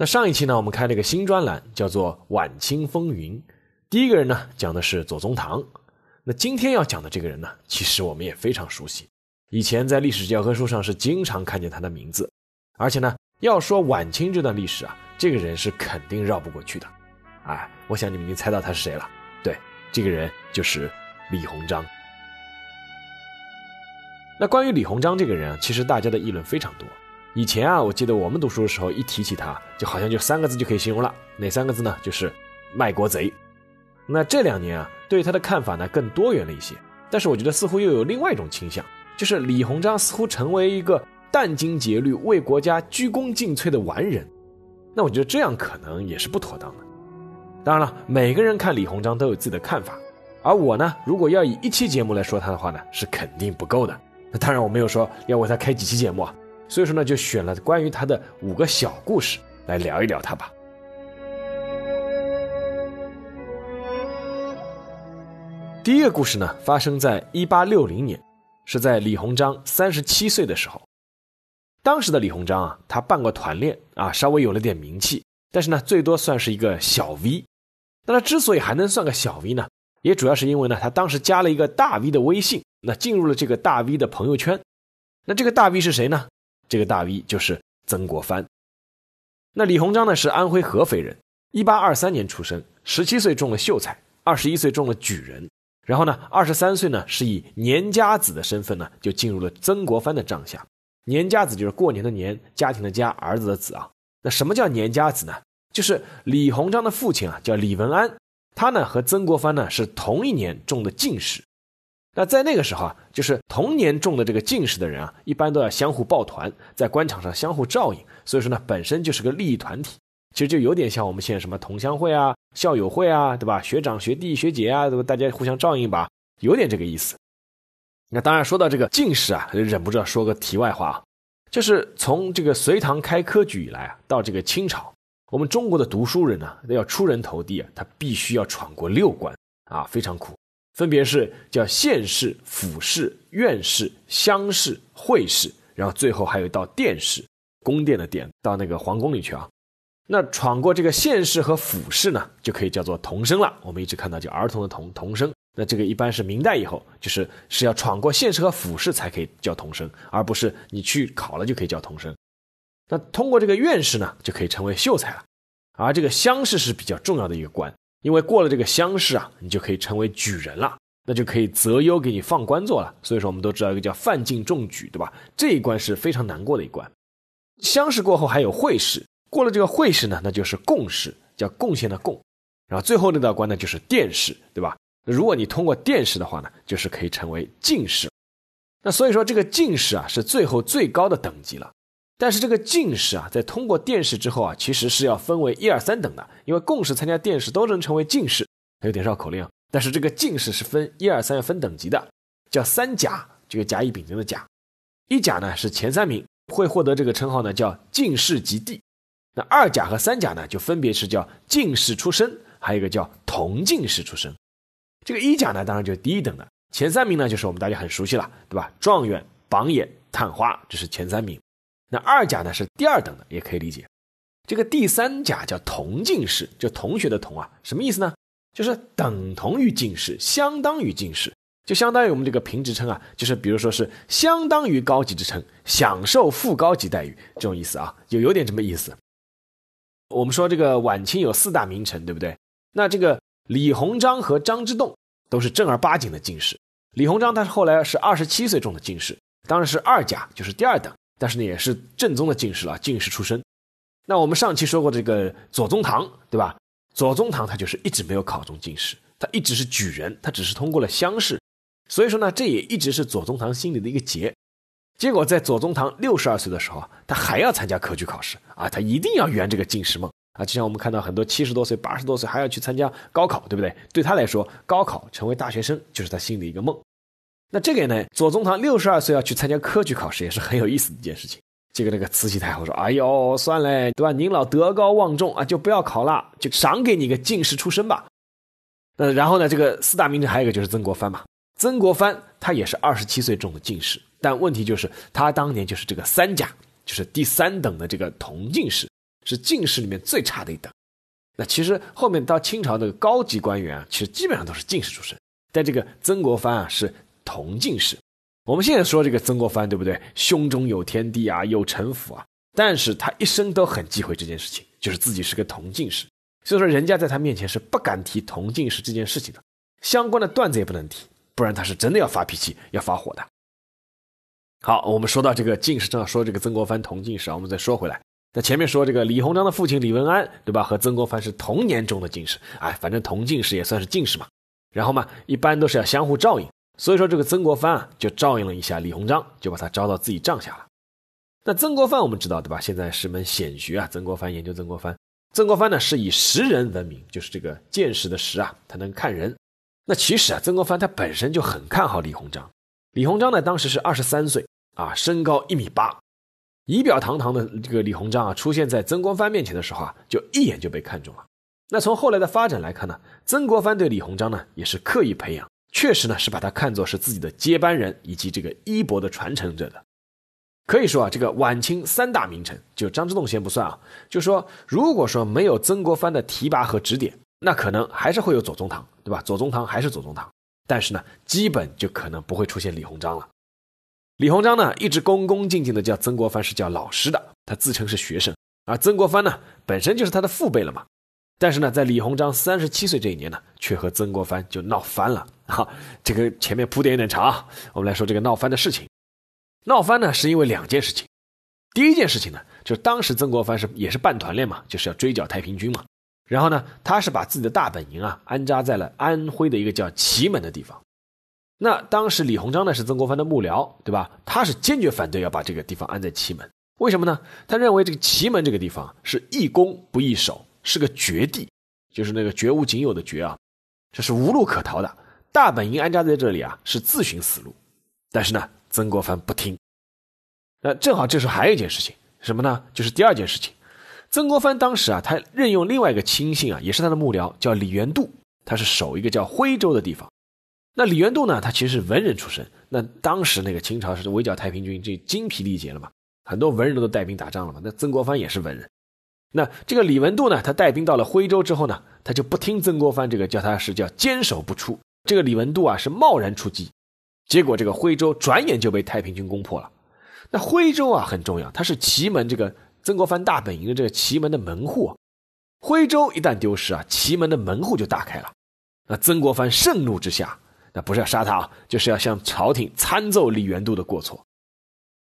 那上一期呢，我们开了一个新专栏，叫做《晚清风云》。第一个人呢，讲的是左宗棠。那今天要讲的这个人呢，其实我们也非常熟悉，以前在历史教科书上是经常看见他的名字。而且呢，要说晚清这段历史啊，这个人是肯定绕不过去的。哎，我想你们已经猜到他是谁了。对，这个人就是李鸿章。那关于李鸿章这个人啊，其实大家的议论非常多。以前啊，我记得我们读书的时候，一提起他，就好像就三个字就可以形容了。哪三个字呢？就是卖国贼。那这两年啊，对他的看法呢更多元了一些。但是我觉得似乎又有另外一种倾向，就是李鸿章似乎成为一个殚精竭虑、为国家鞠躬尽瘁的完人。那我觉得这样可能也是不妥当的。当然了，每个人看李鸿章都有自己的看法。而我呢，如果要以一期节目来说他的话呢，是肯定不够的。那当然，我没有说要为他开几期节目啊。所以说呢，就选了关于他的五个小故事来聊一聊他吧。第一个故事呢，发生在一八六零年，是在李鸿章三十七岁的时候。当时的李鸿章啊，他办过团练啊，稍微有了点名气，但是呢，最多算是一个小 V。那他之所以还能算个小 V 呢，也主要是因为呢，他当时加了一个大 V 的微信，那进入了这个大 V 的朋友圈。那这个大 V 是谁呢？这个大 V 就是曾国藩。那李鸿章呢是安徽合肥人，一八二三年出生，十七岁中了秀才，二十一岁中了举人，然后呢二十三岁呢是以年家子的身份呢就进入了曾国藩的帐下。年家子就是过年的年，家庭的家，儿子的子啊。那什么叫年家子呢？就是李鸿章的父亲啊叫李文安，他呢和曾国藩呢是同一年中的进士。那在那个时候啊，就是同年中的这个进士的人啊，一般都要相互抱团，在官场上相互照应，所以说呢，本身就是个利益团体。其实就有点像我们现在什么同乡会啊、校友会啊，对吧？学长、学弟、学姐啊，对吧？大家互相照应吧，有点这个意思。那当然，说到这个进士啊，就忍不住要说个题外话啊，就是从这个隋唐开科举以来啊，到这个清朝，我们中国的读书人呢，要出人头地啊，他必须要闯过六关啊，非常苦。分别是叫县试、府试、院试、乡试、会试，然后最后还有一道殿试，宫殿的殿，到那个皇宫里去啊。那闯过这个县试和府试呢，就可以叫做童生了。我们一直看到叫儿童的童童生，那这个一般是明代以后，就是是要闯过县试和府试才可以叫童生，而不是你去考了就可以叫童生。那通过这个院试呢，就可以成为秀才了。而这个乡试是比较重要的一个官。因为过了这个乡试啊，你就可以成为举人了，那就可以择优给你放官做了。所以说，我们都知道一个叫范进中举，对吧？这一关是非常难过的一关。乡试过后还有会试，过了这个会试呢，那就是贡试，叫贡献的贡。然后最后那道关呢，就是殿试，对吧？如果你通过殿试的话呢，就是可以成为进士。那所以说，这个进士啊，是最后最高的等级了。但是这个进士啊，在通过殿试之后啊，其实是要分为一二三等的，因为贡士参加殿试都能成为进士，有点绕口令。但是这个进士是分一二三要分等级的，叫三甲，这个甲乙丙丁的甲。一甲呢是前三名会获得这个称号呢，叫进士及第。那二甲和三甲呢，就分别是叫进士出身，还有一个叫同进士出身。这个一甲呢，当然就是第一等的，前三名呢就是我们大家很熟悉了，对吧？状元、榜眼、探花，这是前三名。那二甲呢是第二等的，也可以理解。这个第三甲叫同进士，就同学的同啊，什么意思呢？就是等同于进士，相当于进士，就相当于我们这个评职称啊，就是比如说是相当于高级职称，享受副高级待遇这种意思啊，就有点这么意思。我们说这个晚清有四大名臣，对不对？那这个李鸿章和张之洞都是正儿八经的进士。李鸿章他是后来是二十七岁中的进士，当然是二甲，就是第二等。但是呢，也是正宗的进士了，进士出身。那我们上期说过这个左宗棠，对吧？左宗棠他就是一直没有考中进士，他一直是举人，他只是通过了乡试。所以说呢，这也一直是左宗棠心里的一个结。结果在左宗棠六十二岁的时候，他还要参加科举考试啊，他一定要圆这个进士梦啊，就像我们看到很多七十多岁、八十多岁还要去参加高考，对不对？对他来说，高考成为大学生就是他心里一个梦。那这个呢，左宗棠六十二岁要去参加科举考试，也是很有意思的一件事情。这个那个慈禧太后说：“哎呦，算了，对吧？您老德高望重啊，就不要考了，就赏给你个进士出身吧。”那然后呢，这个四大名臣还有一个就是曾国藩嘛。曾国藩他也是二十七岁中的进士，但问题就是他当年就是这个三甲，就是第三等的这个同进士。是进士里面最差的一等，那其实后面到清朝的高级官员啊，其实基本上都是进士出身。但这个曾国藩啊是同进士。我们现在说这个曾国藩对不对？胸中有天地啊，有城府啊，但是他一生都很忌讳这件事情，就是自己是个同进士。所以说人家在他面前是不敢提同进士这件事情的，相关的段子也不能提，不然他是真的要发脾气、要发火的。好，我们说到这个进士，正好说这个曾国藩同进士啊，我们再说回来。那前面说这个李鸿章的父亲李文安，对吧？和曾国藩是同年中的进士，哎，反正同进士也算是进士嘛。然后嘛，一般都是要相互照应，所以说这个曾国藩啊，就照应了一下李鸿章，就把他招到自己帐下了。那曾国藩我们知道，对吧？现在是门显学啊。曾国藩研究曾国藩，曾国藩呢是以识人闻名，就是这个见识的识啊，他能看人。那其实啊，曾国藩他本身就很看好李鸿章。李鸿章呢，当时是二十三岁啊，身高一米八。仪表堂堂的这个李鸿章啊，出现在曾国藩面前的时候啊，就一眼就被看中了。那从后来的发展来看呢，曾国藩对李鸿章呢也是刻意培养，确实呢是把他看作是自己的接班人以及这个衣钵的传承者的。可以说啊，这个晚清三大名臣，就张之洞先不算啊，就说如果说没有曾国藩的提拔和指点，那可能还是会有左宗棠，对吧？左宗棠还是左宗棠，但是呢，基本就可能不会出现李鸿章了。李鸿章呢，一直恭恭敬敬的叫曾国藩是叫老师的，他自称是学生。而曾国藩呢，本身就是他的父辈了嘛。但是呢，在李鸿章三十七岁这一年呢，却和曾国藩就闹翻了。哈，这个前面铺垫有点长啊，我们来说这个闹翻的事情。闹翻呢，是因为两件事情。第一件事情呢，就是当时曾国藩是也是办团练嘛，就是要追剿太平军嘛。然后呢，他是把自己的大本营啊安扎在了安徽的一个叫祁门的地方。那当时李鸿章呢是曾国藩的幕僚，对吧？他是坚决反对要把这个地方安在祁门，为什么呢？他认为这个祁门这个地方是易攻不易守，是个绝地，就是那个绝无仅有的绝啊，这是无路可逃的。大本营安扎在这里啊，是自寻死路。但是呢，曾国藩不听。那正好这时候还有一件事情，什么呢？就是第二件事情，曾国藩当时啊，他任用另外一个亲信啊，也是他的幕僚，叫李元度，他是守一个叫徽州的地方。那李元度呢？他其实是文人出身。那当时那个清朝是围剿太平军，这精疲力竭了嘛，很多文人都带兵打仗了嘛。那曾国藩也是文人。那这个李文度呢？他带兵到了徽州之后呢，他就不听曾国藩这个叫他是叫坚守不出。这个李文度啊是贸然出击，结果这个徽州转眼就被太平军攻破了。那徽州啊很重要，它是祁门这个曾国藩大本营的这个祁门的门户。徽州一旦丢失啊，祁门的门户就打开了。那曾国藩盛怒之下。那不是要杀他啊，就是要向朝廷参奏李元度的过错。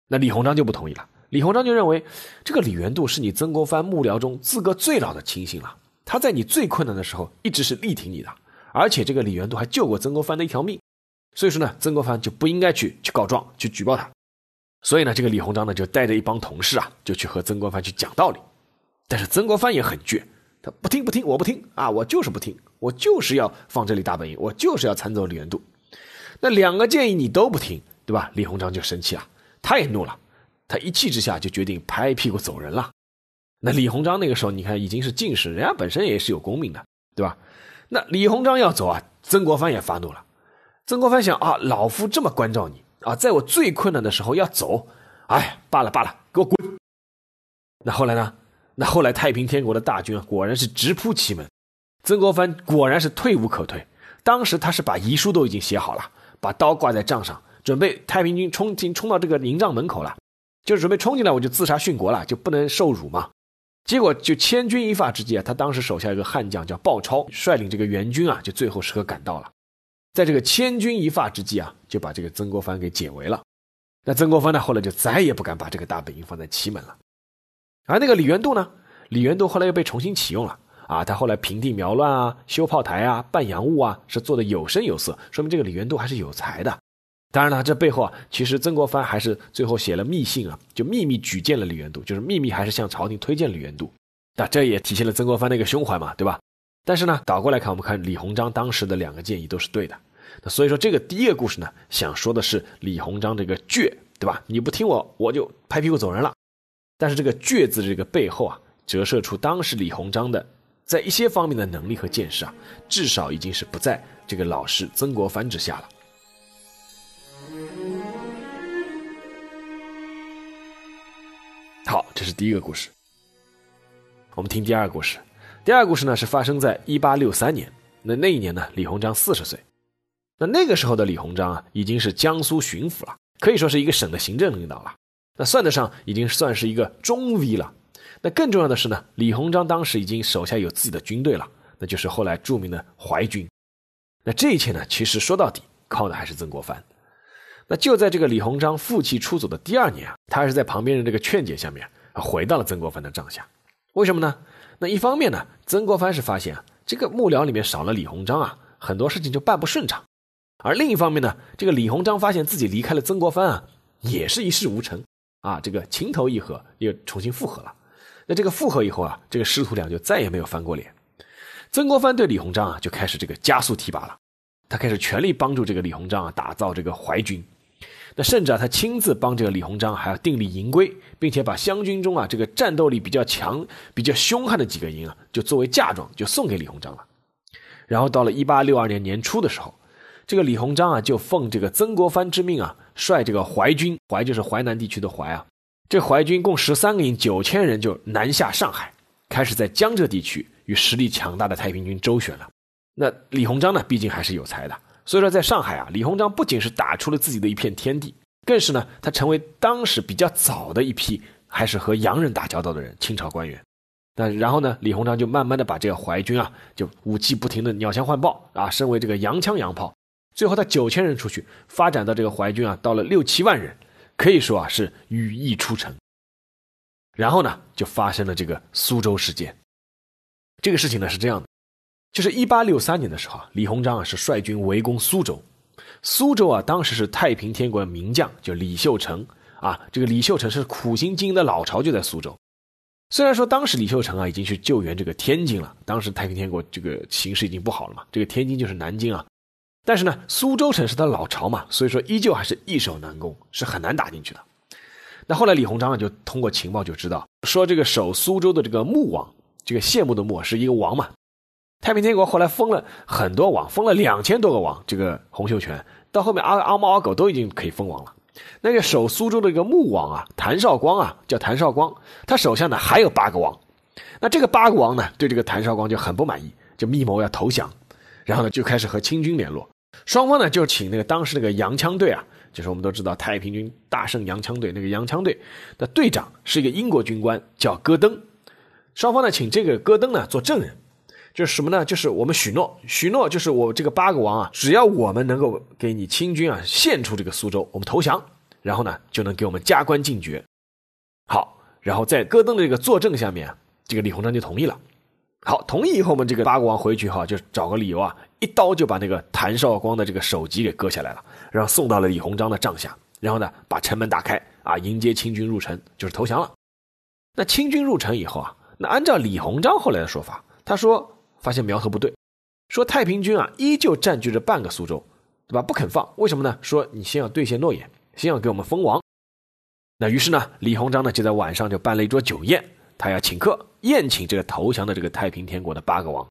那李鸿章就不同意了。李鸿章就认为，这个李元度是你曾国藩幕僚中资格最老的亲信了，他在你最困难的时候一直是力挺你的，而且这个李元度还救过曾国藩的一条命，所以说呢，曾国藩就不应该去去告状去举报他。所以呢，这个李鸿章呢就带着一帮同事啊，就去和曾国藩去讲道理。但是曾国藩也很倔。他不听不听，我不听啊！我就是不听，我就是要放这里大本营，我就是要参奏李元度。那两个建议你都不听，对吧？李鸿章就生气了，他也怒了，他一气之下就决定拍屁股走人了。那李鸿章那个时候，你看已经是进士，人家本身也是有功名的，对吧？那李鸿章要走啊，曾国藩也发怒了。曾国藩想啊，老夫这么关照你啊，在我最困难的时候要走，哎，罢了罢了，给我滚。那后来呢？那后来太平天国的大军，果然是直扑祁门，曾国藩果然是退无可退。当时他是把遗书都已经写好了，把刀挂在帐上，准备太平军冲进冲到这个营帐门口了，就是准备冲进来，我就自杀殉国了，就不能受辱嘛。结果就千钧一发之际啊，他当时手下一个悍将叫鲍超，率领这个援军啊，就最后时刻赶到了，在这个千钧一发之际啊，就把这个曾国藩给解围了。那曾国藩呢，后来就再也不敢把这个大本营放在祁门了。而那个李元度呢？李元度后来又被重新启用了啊！他后来平定苗乱啊，修炮台啊，办洋务啊，是做的有声有色，说明这个李元度还是有才的。当然了，这背后啊，其实曾国藩还是最后写了密信啊，就秘密举荐了李元度，就是秘密还是向朝廷推荐李元度。那这也体现了曾国藩的一个胸怀嘛，对吧？但是呢，倒过来看，我们看李鸿章当时的两个建议都是对的。那所以说，这个第一个故事呢，想说的是李鸿章这个倔，对吧？你不听我，我就拍屁股走人了。但是这个倔字这个背后啊，折射出当时李鸿章的在一些方面的能力和见识啊，至少已经是不在这个老师曾国藩之下了。好，这是第一个故事。我们听第二个故事。第二个故事呢，是发生在一八六三年。那那一年呢，李鸿章四十岁。那那个时候的李鸿章啊，已经是江苏巡抚了，可以说是一个省的行政领导了。那算得上已经算是一个中 V 了。那更重要的是呢，李鸿章当时已经手下有自己的军队了，那就是后来著名的淮军。那这一切呢，其实说到底靠的还是曾国藩。那就在这个李鸿章负气出走的第二年啊，他还是在旁边人这个劝解下面回到了曾国藩的帐下。为什么呢？那一方面呢，曾国藩是发现，这个幕僚里面少了李鸿章啊，很多事情就办不顺畅；而另一方面呢，这个李鸿章发现自己离开了曾国藩啊，也是一事无成啊，这个情投意合又重新复合了。那这个复合以后啊，这个师徒俩就再也没有翻过脸。曾国藩对李鸿章啊，就开始这个加速提拔了，他开始全力帮助这个李鸿章啊，打造这个淮军。那甚至啊，他亲自帮这个李鸿章还要订立营规，并且把湘军中啊这个战斗力比较强、比较凶悍的几个营啊，就作为嫁妆就送给李鸿章了。然后到了一八六二年年初的时候，这个李鸿章啊就奉这个曾国藩之命啊，率这个淮军，淮就是淮南地区的淮啊，这淮军共十三个营，九千人就南下上海，开始在江浙地区与实力强大的太平军周旋了。那李鸿章呢，毕竟还是有才的。所以说，在上海啊，李鸿章不仅是打出了自己的一片天地，更是呢，他成为当时比较早的一批还是和洋人打交道的人，清朝官员。那然后呢，李鸿章就慢慢的把这个淮军啊，就武器不停的鸟枪换炮啊，升为这个洋枪洋炮，最后他九千人出去，发展到这个淮军啊，到了六七万人，可以说啊是羽翼出城。然后呢，就发生了这个苏州事件。这个事情呢是这样的。就是一八六三年的时候啊，李鸿章啊是率军围攻苏州。苏州啊，当时是太平天国的名将，就李秀成啊。这个李秀成是苦心经营的老巢，就在苏州。虽然说当时李秀成啊已经去救援这个天津了，当时太平天国这个形势已经不好了嘛，这个天津就是南京啊。但是呢，苏州城是他老巢嘛，所以说依旧还是易守难攻，是很难打进去的。那后来李鸿章啊就通过情报就知道，说这个守苏州的这个穆王，这个谢幕的穆是一个王嘛。太平天国后来封了很多王，封了两千多个王。这个洪秀全到后面阿阿猫阿狗都已经可以封王了。那个守苏州的一个穆王啊，谭绍光啊，叫谭绍光，他手下呢还有八个王。那这个八个王呢，对这个谭绍光就很不满意，就密谋要投降。然后呢，就开始和清军联络。双方呢就请那个当时那个洋枪队啊，就是我们都知道太平军大胜洋枪队那个洋枪队的队长是一个英国军官，叫戈登。双方呢请这个戈登呢做证人。就是什么呢？就是我们许诺，许诺就是我这个八个王啊，只要我们能够给你清军啊献出这个苏州，我们投降，然后呢就能给我们加官进爵。好，然后在戈登的这个作证下面，这个李鸿章就同意了。好，同意以后，我们这个八个王回去哈，就找个理由啊，一刀就把那个谭绍光的这个首级给割下来了，然后送到了李鸿章的帐下，然后呢把城门打开啊，迎接清军入城，就是投降了。那清军入城以后啊，那按照李鸿章后来的说法，他说。发现苗头不对，说太平军啊依旧占据着半个苏州，对吧？不肯放，为什么呢？说你先要兑现诺言，先要给我们封王。那于是呢，李鸿章呢就在晚上就办了一桌酒宴，他要请客宴请这个投降的这个太平天国的八个王。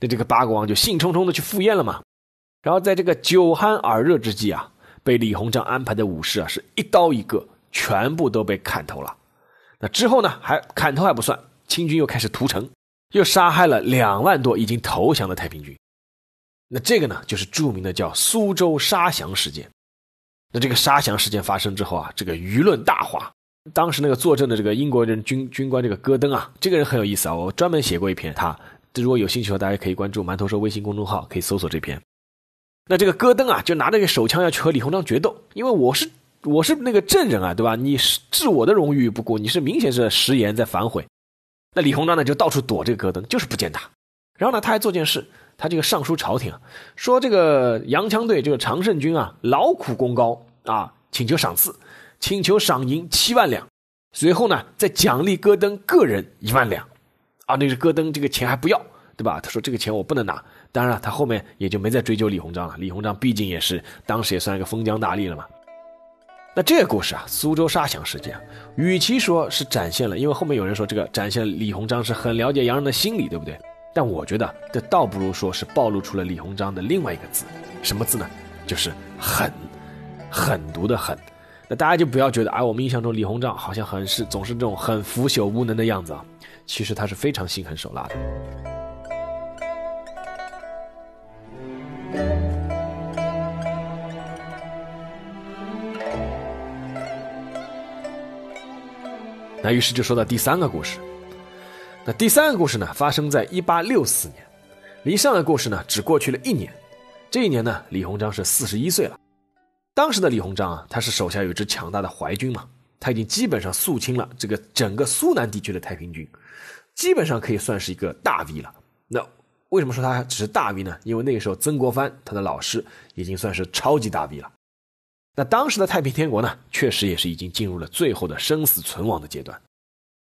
那这个八个王就兴冲冲的去赴宴了嘛。然后在这个酒酣耳热之际啊，被李鸿章安排的武士啊是一刀一个，全部都被砍头了。那之后呢，还砍头还不算，清军又开始屠城。又杀害了两万多已经投降的太平军，那这个呢，就是著名的叫苏州杀降事件。那这个杀降事件发生之后啊，这个舆论大哗。当时那个坐镇的这个英国人军军官这个戈登啊，这个人很有意思啊，我专门写过一篇他。如果有兴趣的话，大家可以关注馒头说微信公众号，可以搜索这篇。那这个戈登啊，就拿着个手枪要去和李鸿章决斗，因为我是我是那个证人啊，对吧？你是置我的荣誉不顾，你是明显是食言在反悔。那李鸿章呢，就到处躲这个戈登，就是不见他。然后呢，他还做件事，他这个上书朝廷，说这个洋枪队这个常胜军啊，劳苦功高啊，请求赏赐，请求赏银七万两，随后呢，再奖励戈登个人一万两，啊，那是戈登这个钱还不要，对吧？他说这个钱我不能拿。当然了，他后面也就没再追究李鸿章了。李鸿章毕竟也是当时也算一个封疆大吏了嘛。那这个故事啊，苏州杀响事件，与其说是展现了，因为后面有人说这个展现李鸿章是很了解洋人的心理，对不对？但我觉得这倒不如说是暴露出了李鸿章的另外一个字，什么字呢？就是狠，狠毒的狠。那大家就不要觉得啊，我们印象中李鸿章好像很是总是这种很腐朽无能的样子啊，其实他是非常心狠手辣的。那于是就说到第三个故事。那第三个故事呢，发生在一八六四年，离上个故事呢只过去了一年。这一年呢，李鸿章是四十一岁了。当时的李鸿章啊，他是手下有一支强大的淮军嘛，他已经基本上肃清了这个整个苏南地区的太平军，基本上可以算是一个大 V 了。那为什么说他只是大 V 呢？因为那个时候曾国藩他的老师已经算是超级大 V 了。那当时的太平天国呢，确实也是已经进入了最后的生死存亡的阶段。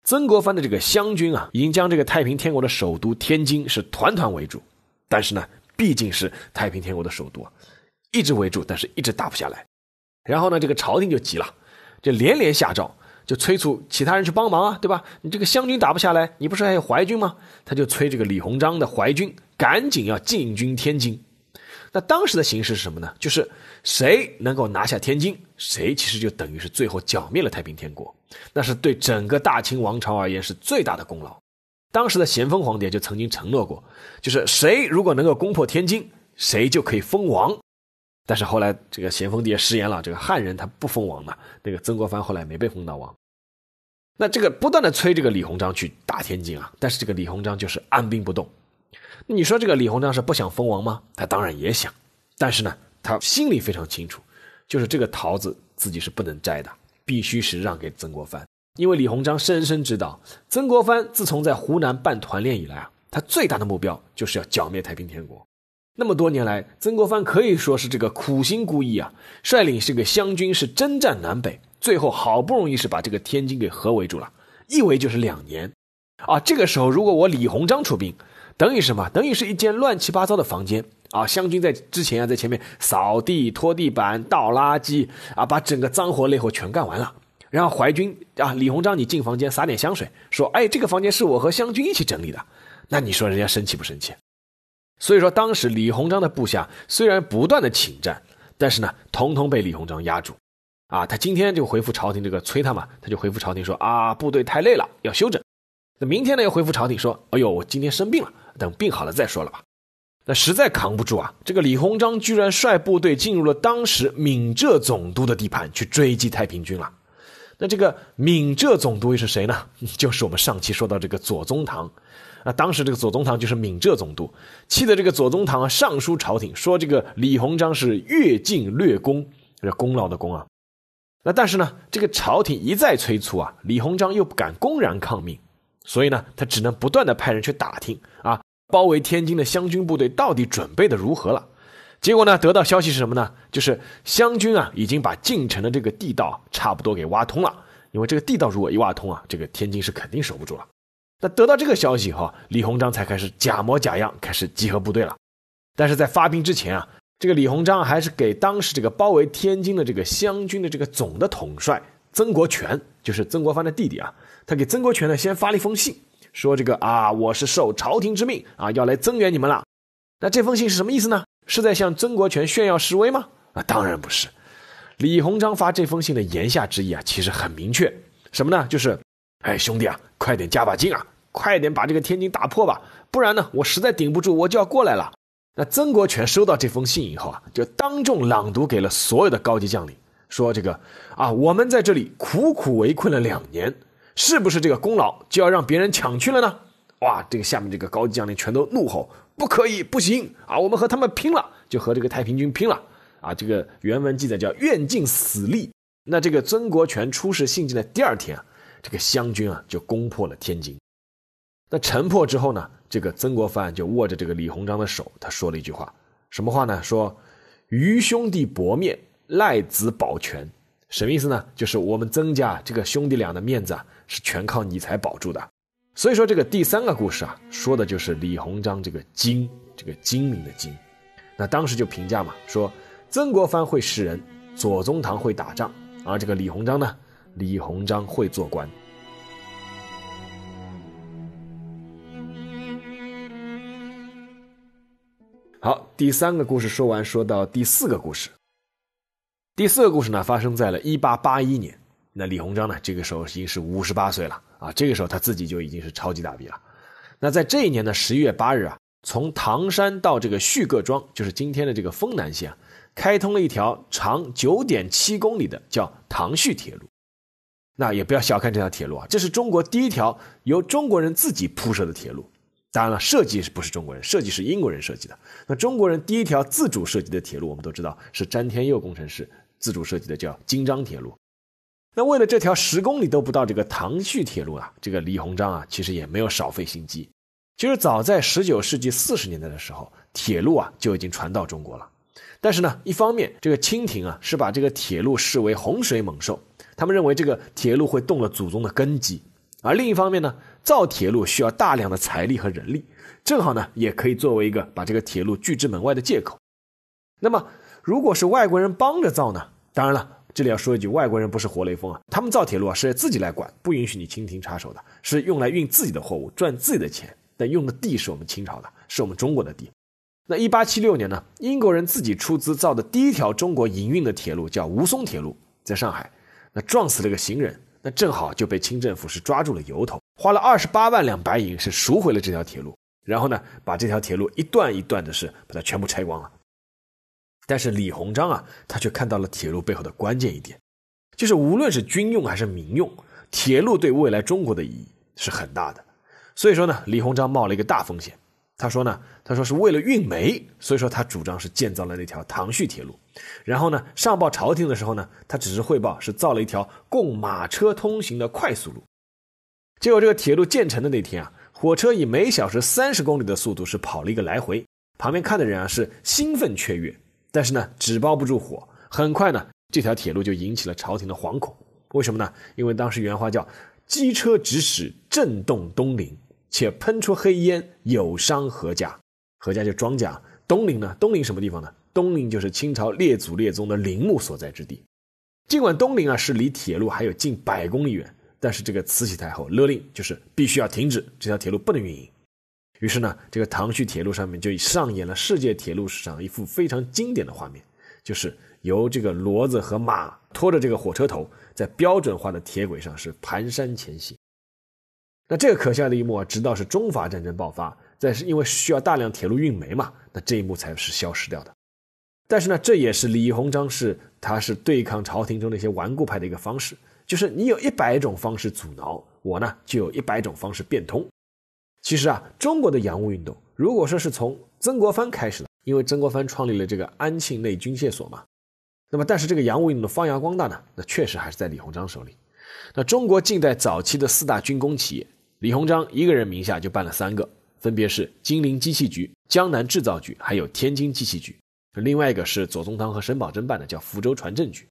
曾国藩的这个湘军啊，已经将这个太平天国的首都天津是团团围住。但是呢，毕竟是太平天国的首都，一直围住，但是一直打不下来。然后呢，这个朝廷就急了，就连连下诏，就催促其他人去帮忙啊，对吧？你这个湘军打不下来，你不是还有淮军吗？他就催这个李鸿章的淮军赶紧要进军天津。那当时的形势是什么呢？就是谁能够拿下天津，谁其实就等于是最后剿灭了太平天国，那是对整个大清王朝而言是最大的功劳。当时的咸丰皇帝就曾经承诺过，就是谁如果能够攻破天津，谁就可以封王。但是后来这个咸丰帝也食言了，这个汉人他不封王嘛。那个曾国藩后来没被封到王。那这个不断的催这个李鸿章去打天津啊，但是这个李鸿章就是按兵不动。你说这个李鸿章是不想封王吗？他当然也想，但是呢，他心里非常清楚，就是这个桃子自己是不能摘的，必须是让给曾国藩。因为李鸿章深深知道，曾国藩自从在湖南办团练以来啊，他最大的目标就是要剿灭太平天国。那么多年来，曾国藩可以说是这个苦心孤诣啊，率领这个湘军是征战南北，最后好不容易是把这个天津给合围住了，一围就是两年。啊，这个时候如果我李鸿章出兵，等于什么？等于是一间乱七八糟的房间啊！湘军在之前啊，在前面扫地、拖地板、倒垃圾啊，把整个脏活累活全干完了。然后淮军啊，李鸿章你进房间撒点香水，说：“哎，这个房间是我和湘军一起整理的。”那你说人家生气不生气？所以说，当时李鸿章的部下虽然不断的请战，但是呢，统统被李鸿章压住。啊，他今天就回复朝廷，这个催他嘛，他就回复朝廷说：“啊，部队太累了，要休整。”那明天呢，又回复朝廷说：“哎呦，我今天生病了。”等病好了再说了吧，那实在扛不住啊！这个李鸿章居然率部队进入了当时闽浙总督的地盘去追击太平军了。那这个闽浙总督又是谁呢？就是我们上期说到这个左宗棠啊。当时这个左宗棠就是闽浙总督，气得这个左宗棠啊上书朝廷说这个李鸿章是越境掠功，这功劳的功啊。那但是呢，这个朝廷一再催促啊，李鸿章又不敢公然抗命。所以呢，他只能不断的派人去打听啊，包围天津的湘军部队到底准备的如何了。结果呢，得到消息是什么呢？就是湘军啊，已经把进城的这个地道差不多给挖通了。因为这个地道如果一挖通啊，这个天津是肯定守不住了。那得到这个消息以后，李鸿章才开始假模假样开始集合部队了。但是在发兵之前啊，这个李鸿章还是给当时这个包围天津的这个湘军的这个总的统帅曾国荃，就是曾国藩的弟弟啊。他给曾国荃呢先发了一封信，说这个啊，我是受朝廷之命啊，要来增援你们了。那这封信是什么意思呢？是在向曾国荃炫耀示威吗？啊，当然不是。李鸿章发这封信的言下之意啊，其实很明确，什么呢？就是，哎，兄弟啊，快点加把劲啊，快点把这个天津打破吧，不然呢，我实在顶不住，我就要过来了。那曾国荃收到这封信以后啊，就当众朗读给了所有的高级将领，说这个啊，我们在这里苦苦围困了两年。是不是这个功劳就要让别人抢去了呢？哇，这个下面这个高级将领全都怒吼：“不可以，不行啊！我们和他们拼了，就和这个太平军拼了啊！”这个原文记载叫“愿尽死力”。那这个曾国荃出示信件的第二天啊，这个湘军啊就攻破了天津。那城破之后呢，这个曾国藩就握着这个李鸿章的手，他说了一句话，什么话呢？说：“余兄弟薄面，赖子保全。”什么意思呢？就是我们曾家这个兄弟俩的面子啊。是全靠你才保住的，所以说，这个第三个故事啊，说的就是李鸿章这个精，这个精明的精。那当时就评价嘛，说曾国藩会识人，左宗棠会打仗，而这个李鸿章呢，李鸿章会做官。好，第三个故事说完，说到第四个故事。第四个故事呢，发生在了一八八一年。那李鸿章呢，这个时候已经是五十八岁了啊，这个时候他自己就已经是超级大笔了。那在这一年的十一月八日啊，从唐山到这个旭各庄，就是今天的这个丰南县，开通了一条长九点七公里的叫唐胥铁路。那也不要小看这条铁路啊，这是中国第一条由中国人自己铺设的铁路。当然了，设计是不是中国人？设计是英国人设计的。那中国人第一条自主设计的铁路，我们都知道是詹天佑工程师自主设计的，叫京张铁路。那为了这条十公里都不到这个唐胥铁路啊，这个李鸿章啊，其实也没有少费心机。其实早在十九世纪四十年代的时候，铁路啊就已经传到中国了。但是呢，一方面这个清廷啊是把这个铁路视为洪水猛兽，他们认为这个铁路会动了祖宗的根基；而另一方面呢。造铁路需要大量的财力和人力，正好呢，也可以作为一个把这个铁路拒之门外的借口。那么，如果是外国人帮着造呢？当然了，这里要说一句，外国人不是活雷锋啊，他们造铁路啊是自己来管，不允许你清廷插手的，是用来运自己的货物，赚自己的钱。但用的地是我们清朝的，是我们中国的地。那一八七六年呢，英国人自己出资造的第一条中国营运的铁路叫吴淞铁路，在上海，那撞死了个行人，那正好就被清政府是抓住了由头。花了二十八万两白银是赎回了这条铁路，然后呢，把这条铁路一段一段的是把它全部拆光了。但是李鸿章啊，他却看到了铁路背后的关键一点，就是无论是军用还是民用，铁路对未来中国的意义是很大的。所以说呢，李鸿章冒了一个大风险。他说呢，他说是为了运煤，所以说他主张是建造了那条唐胥铁路。然后呢，上报朝廷的时候呢，他只是汇报是造了一条供马车通行的快速路。结果这个铁路建成的那天啊，火车以每小时三十公里的速度是跑了一个来回，旁边看的人啊是兴奋雀跃，但是呢纸包不住火，很快呢这条铁路就引起了朝廷的惶恐。为什么呢？因为当时原话叫“机车直驶，震动东陵，且喷出黑烟，有伤何家”。何家就庄稼。东陵呢？东陵什么地方呢？东陵就是清朝列祖列宗的陵墓所在之地。尽管东陵啊是离铁路还有近百公里远。但是这个慈禧太后勒令，就是必须要停止这条铁路不能运营。于是呢，这个唐胥铁路上面就上演了世界铁路史上一幅非常经典的画面，就是由这个骡子和马拖着这个火车头，在标准化的铁轨上是蹒跚前行。那这个可笑的一幕啊，直到是中法战争爆发，在是因为需要大量铁路运煤嘛，那这一幕才是消失掉的。但是呢，这也是李鸿章是他是对抗朝廷中那些顽固派的一个方式。就是你有一百种方式阻挠我呢，就有一百种方式变通。其实啊，中国的洋务运动，如果说是从曾国藩开始的，因为曾国藩创立了这个安庆内军械所嘛，那么但是这个洋务运动的发扬光大呢，那确实还是在李鸿章手里。那中国近代早期的四大军工企业，李鸿章一个人名下就办了三个，分别是金陵机器局、江南制造局，还有天津机器局。另外一个是左宗棠和沈葆桢办的，叫福州船政局。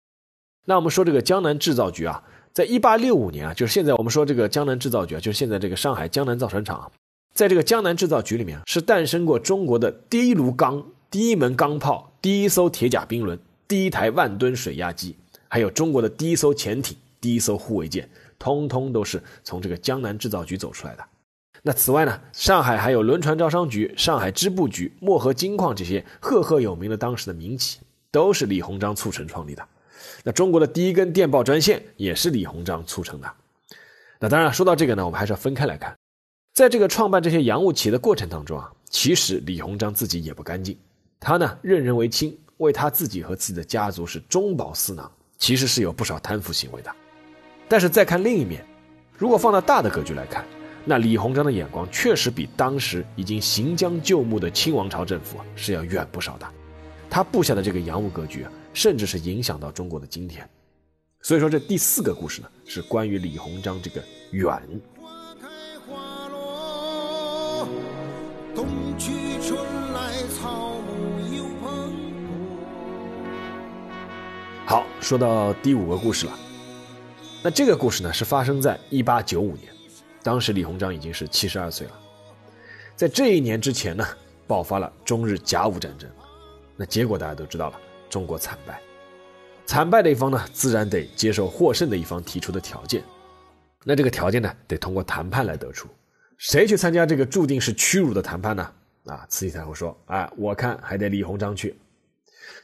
那我们说这个江南制造局啊，在一八六五年啊，就是现在我们说这个江南制造局啊，就是现在这个上海江南造船厂，在这个江南制造局里面是诞生过中国的第一炉钢、第一门钢炮、第一艘铁甲兵轮、第一台万吨水压机，还有中国的第一艘潜艇、第一艘护卫舰，通通都是从这个江南制造局走出来的。那此外呢，上海还有轮船招商局、上海织布局、墨河金矿这些赫赫有名的当时的民企，都是李鸿章促成创立的。那中国的第一根电报专线也是李鸿章促成的。那当然，说到这个呢，我们还是要分开来看。在这个创办这些洋务企业的过程当中啊，其实李鸿章自己也不干净。他呢，任人唯亲，为他自己和自己的家族是中饱私囊，其实是有不少贪腐行为的。但是再看另一面，如果放到大的格局来看，那李鸿章的眼光确实比当时已经行将就木的清王朝政府是要远不少的。他布下的这个洋务格局啊。甚至是影响到中国的今天，所以说这第四个故事呢，是关于李鸿章这个远。冬去春来，草木又蓬勃好，说到第五个故事了，那这个故事呢是发生在一八九五年，当时李鸿章已经是七十二岁了。在这一年之前呢，爆发了中日甲午战争，那结果大家都知道了，中国惨败。惨败的一方呢，自然得接受获胜的一方提出的条件。那这个条件呢，得通过谈判来得出。谁去参加这个注定是屈辱的谈判呢？啊，慈禧太后说：“哎，我看还得李鸿章去。”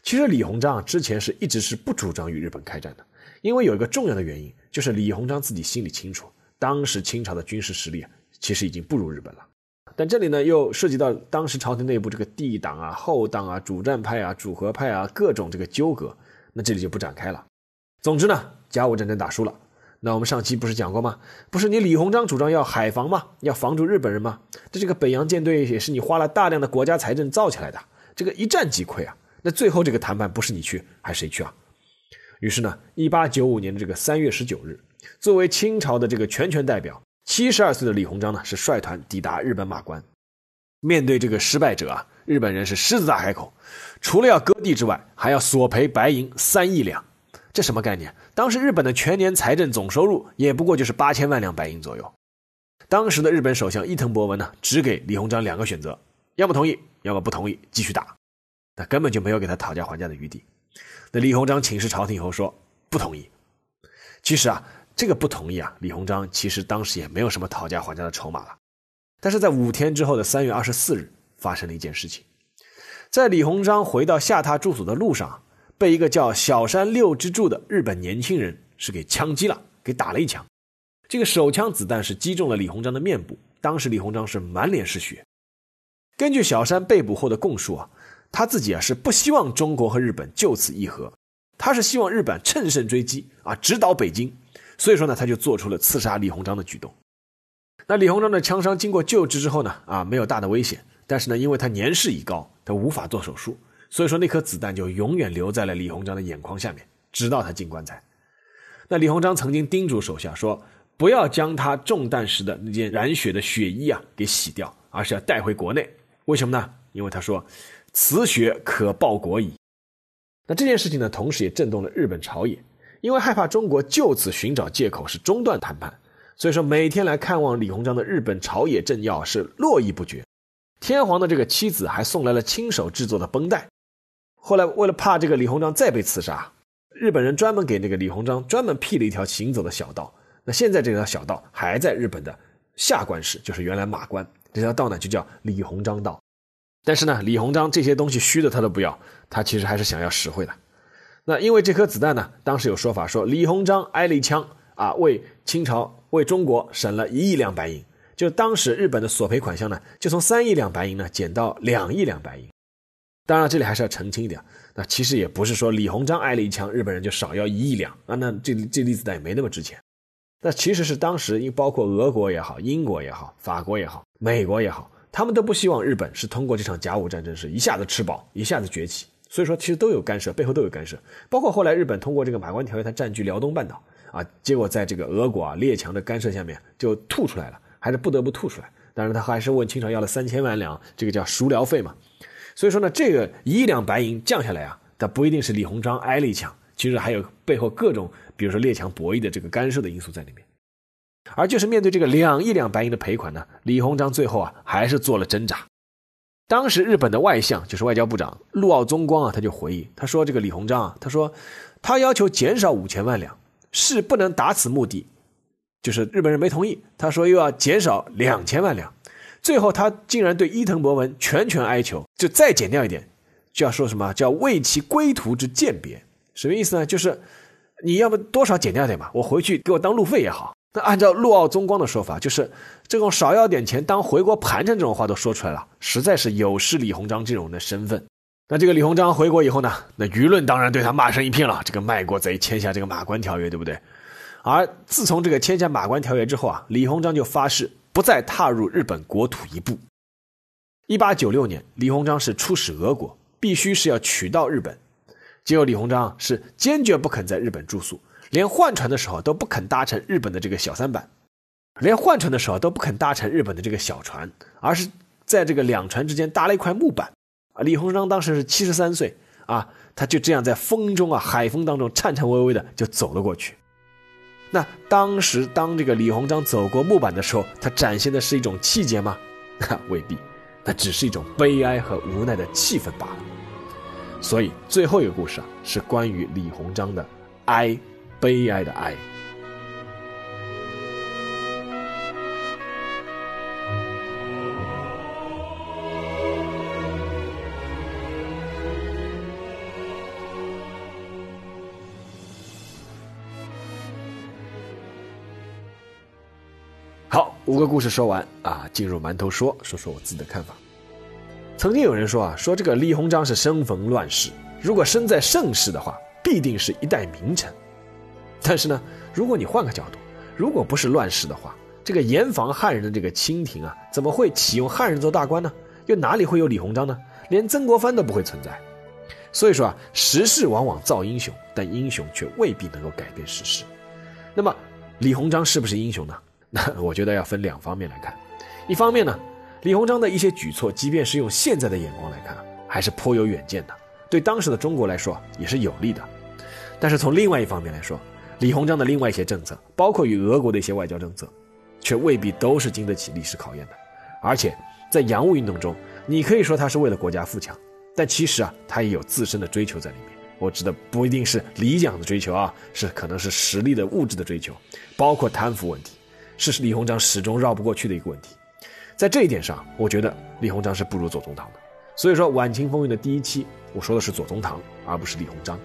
其实李鸿章，之前是一直是不主张与日本开战的，因为有一个重要的原因，就是李鸿章自己心里清楚，当时清朝的军事实力，其实已经不如日本了。但这里呢，又涉及到当时朝廷内部这个帝党啊、后党啊、主战派啊、主和派啊各种这个纠葛，那这里就不展开了。总之呢，甲午战争打输了。那我们上期不是讲过吗？不是你李鸿章主张要海防吗？要防住日本人吗？这这个北洋舰队也是你花了大量的国家财政造起来的，这个一战即溃啊！那最后这个谈判不是你去还谁去啊？于是呢，一八九五年的这个三月十九日，作为清朝的这个全权代表，七十二岁的李鸿章呢是率团抵达日本马关。面对这个失败者啊，日本人是狮子大开口，除了要割地之外，还要索赔白银三亿两。这什么概念？当时日本的全年财政总收入也不过就是八千万两白银左右。当时的日本首相伊藤博文呢，只给李鸿章两个选择：要么同意，要么不同意，继续打。那根本就没有给他讨价还价的余地。那李鸿章请示朝廷以后说不同意。其实啊，这个不同意啊，李鸿章其实当时也没有什么讨价还价的筹码了。但是在五天之后的三月二十四日，发生了一件事情，在李鸿章回到下榻住所的路上。被一个叫小山六之助的日本年轻人是给枪击了，给打了一枪。这个手枪子弹是击中了李鸿章的面部，当时李鸿章是满脸是血。根据小山被捕后的供述啊，他自己啊是不希望中国和日本就此议和，他是希望日本乘胜追击啊，直捣北京。所以说呢，他就做出了刺杀李鸿章的举动。那李鸿章的枪伤经过救治之后呢，啊没有大的危险，但是呢，因为他年事已高，他无法做手术。所以说，那颗子弹就永远留在了李鸿章的眼眶下面，直到他进棺材。那李鸿章曾经叮嘱手下说：“不要将他中弹时的那件染血的血衣啊给洗掉，而是要带回国内。为什么呢？因为他说，此血可报国矣。”那这件事情呢，同时也震动了日本朝野，因为害怕中国就此寻找借口是中断谈判，所以说每天来看望李鸿章的日本朝野政要是络绎不绝。天皇的这个妻子还送来了亲手制作的绷带。后来，为了怕这个李鸿章再被刺杀，日本人专门给那个李鸿章专门辟了一条行走的小道。那现在这条小道还在日本的下关市，就是原来马关这条道呢，就叫李鸿章道。但是呢，李鸿章这些东西虚的他都不要，他其实还是想要实惠的。那因为这颗子弹呢，当时有说法说李鸿章挨了一枪啊，为清朝为中国省了一亿两白银，就当时日本的索赔款项呢，就从三亿两白银呢减到两亿两白银。当然，这里还是要澄清一点，那其实也不是说李鸿章挨了一枪，日本人就少要一亿两啊，那这这粒子弹也没那么值钱。那其实是当时，因包括俄国也好，英国也好，法国也好，美国也好，他们都不希望日本是通过这场甲午战争是一下子吃饱，一下子崛起。所以说，其实都有干涉，背后都有干涉。包括后来日本通过这个马关条约，它占据辽东半岛啊，结果在这个俄国啊列强的干涉下面就吐出来了，还是不得不吐出来。当然，他还是问清朝要了三千万两，这个叫赎辽费嘛。所以说呢，这个一两白银降下来啊，它不一定是李鸿章挨了一枪，其实还有背后各种，比如说列强博弈的这个干涉的因素在里面。而就是面对这个两亿两白银的赔款呢，李鸿章最后啊还是做了挣扎。当时日本的外相就是外交部长陆奥宗光啊，他就回忆，他说这个李鸿章啊，他说他要求减少五千万两，是不能达此目的，就是日本人没同意，他说又要减少两千万两。最后，他竟然对伊藤博文拳拳哀求，就再减掉一点，就要说什么叫为其归途之鉴别，什么意思呢？就是你要不多少减掉点吧，我回去给我当路费也好。那按照陆奥宗光的说法，就是这种少要点钱当回国盘缠这种话都说出来了，实在是有失李鸿章这种人的身份。那这个李鸿章回国以后呢，那舆论当然对他骂声一片了，这个卖国贼签下这个马关条约，对不对？而自从这个签下马关条约之后啊，李鸿章就发誓。不再踏入日本国土一步。一八九六年，李鸿章是出使俄国，必须是要取到日本。结果李鸿章是坚决不肯在日本住宿，连换船的时候都不肯搭乘日本的这个小三板，连换船的时候都不肯搭乘日本的这个小船，而是在这个两船之间搭了一块木板。啊，李鸿章当时是七十三岁啊，他就这样在风中啊，海风当中颤颤巍巍的就走了过去。那当时当这个李鸿章走过木板的时候，他展现的是一种气节吗？那未必，那只是一种悲哀和无奈的气氛罢了。所以最后一个故事啊，是关于李鸿章的哀，悲哀的哀。五个故事说完啊，进入馒头说，说说我自己的看法。曾经有人说啊，说这个李鸿章是生逢乱世，如果生在盛世的话，必定是一代名臣。但是呢，如果你换个角度，如果不是乱世的话，这个严防汉人的这个清廷啊，怎么会启用汉人做大官呢？又哪里会有李鸿章呢？连曾国藩都不会存在。所以说啊，时势往往造英雄，但英雄却未必能够改变时势。那么，李鸿章是不是英雄呢？那我觉得要分两方面来看，一方面呢，李鸿章的一些举措，即便是用现在的眼光来看，还是颇有远见的，对当时的中国来说也是有利的。但是从另外一方面来说，李鸿章的另外一些政策，包括与俄国的一些外交政策，却未必都是经得起历史考验的。而且在洋务运动中，你可以说他是为了国家富强，但其实啊，他也有自身的追求在里面。我指的不一定是理想的追求啊，是可能是实力的物质的追求，包括贪腐问题。是李鸿章始终绕不过去的一个问题，在这一点上，我觉得李鸿章是不如左宗棠的。所以说，晚清风云的第一期，我说的是左宗棠，而不是李鸿章。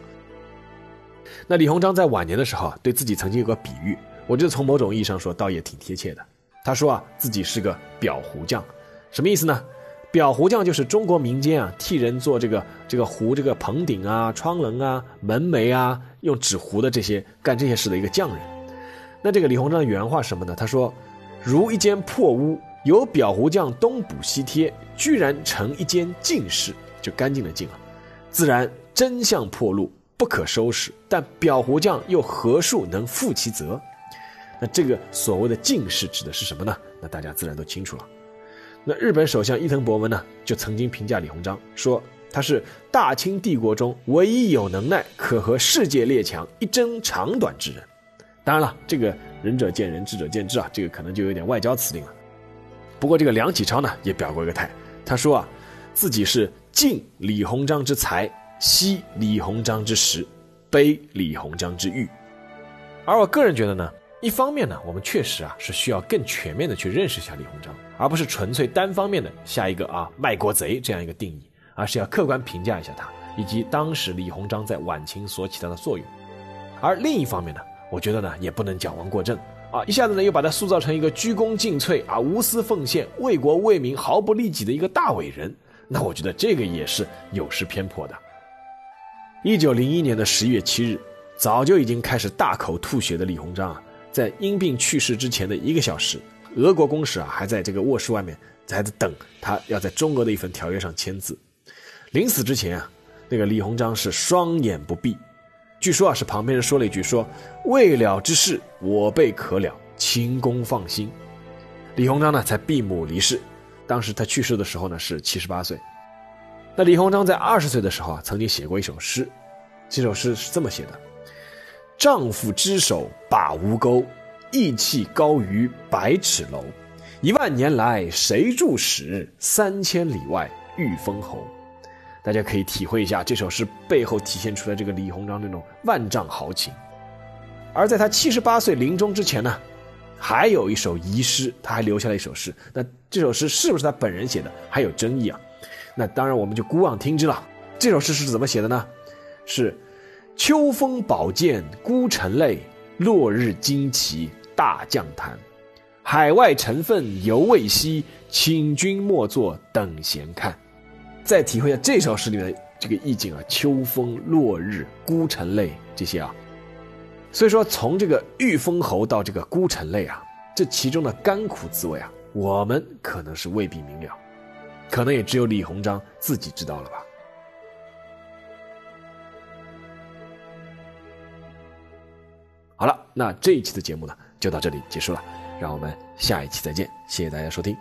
那李鸿章在晚年的时候，对自己曾经有个比喻，我觉得从某种意义上说，倒也挺贴切的。他说啊，自己是个裱糊匠，什么意思呢？裱糊匠就是中国民间啊，替人做这个这个糊这个棚顶啊、窗棱啊、门楣啊，用纸糊的这些干这些事的一个匠人。那这个李鸿章的原话什么呢？他说：“如一间破屋，有裱糊匠东补西贴，居然成一间净室，就干净的净啊！自然真相破露，不可收拾。但裱糊匠又何数能负其责？那这个所谓的净室指的是什么呢？那大家自然都清楚了。那日本首相伊藤博文呢，就曾经评价李鸿章说，他是大清帝国中唯一有能耐可和世界列强一争长短之人。”当然了，这个仁者见仁，智者见智啊，这个可能就有点外交辞令了。不过这个梁启超呢，也表过一个态，他说啊，自己是敬李鸿章之才，惜李鸿章之实，悲李鸿章之欲。而我个人觉得呢，一方面呢，我们确实啊是需要更全面的去认识一下李鸿章，而不是纯粹单方面的下一个啊卖国贼这样一个定义，而是要客观评价一下他以及当时李鸿章在晚清所起到的作用。而另一方面呢。我觉得呢，也不能矫枉过正啊！一下子呢，又把他塑造成一个鞠躬尽瘁啊、无私奉献、为国为民毫不利己的一个大伟人。那我觉得这个也是有失偏颇的。一九零一年的十月七日，早就已经开始大口吐血的李鸿章啊，在因病去世之前的一个小时，俄国公使啊还在这个卧室外面在等他要在中俄的一份条约上签字。临死之前啊，那个李鸿章是双眼不闭。据说啊，是旁边人说了一句：“说未了之事，我辈可了，请公放心。”李鸿章呢，才闭目离世。当时他去世的时候呢，是七十八岁。那李鸿章在二十岁的时候啊，曾经写过一首诗。这首诗是这么写的：“丈夫之手把吴钩，意气高于百尺楼。一万年来谁助使？三千里外遇封侯。”大家可以体会一下这首诗背后体现出来这个李鸿章那种万丈豪情。而在他七十八岁临终之前呢，还有一首遗诗，他还留下了一首诗。那这首诗是不是他本人写的，还有争议啊？那当然我们就姑妄听之了。这首诗是怎么写的呢？是“秋风宝剑孤臣泪，落日旌旗大将坛。海外尘氛犹未息，请君莫作等闲看。”再体会一下这首诗里面这个意境啊，秋风落日孤城泪这些啊，所以说从这个御封侯到这个孤城泪啊，这其中的甘苦滋味啊，我们可能是未必明了，可能也只有李鸿章自己知道了吧。好了，那这一期的节目呢，就到这里结束了，让我们下一期再见，谢谢大家收听。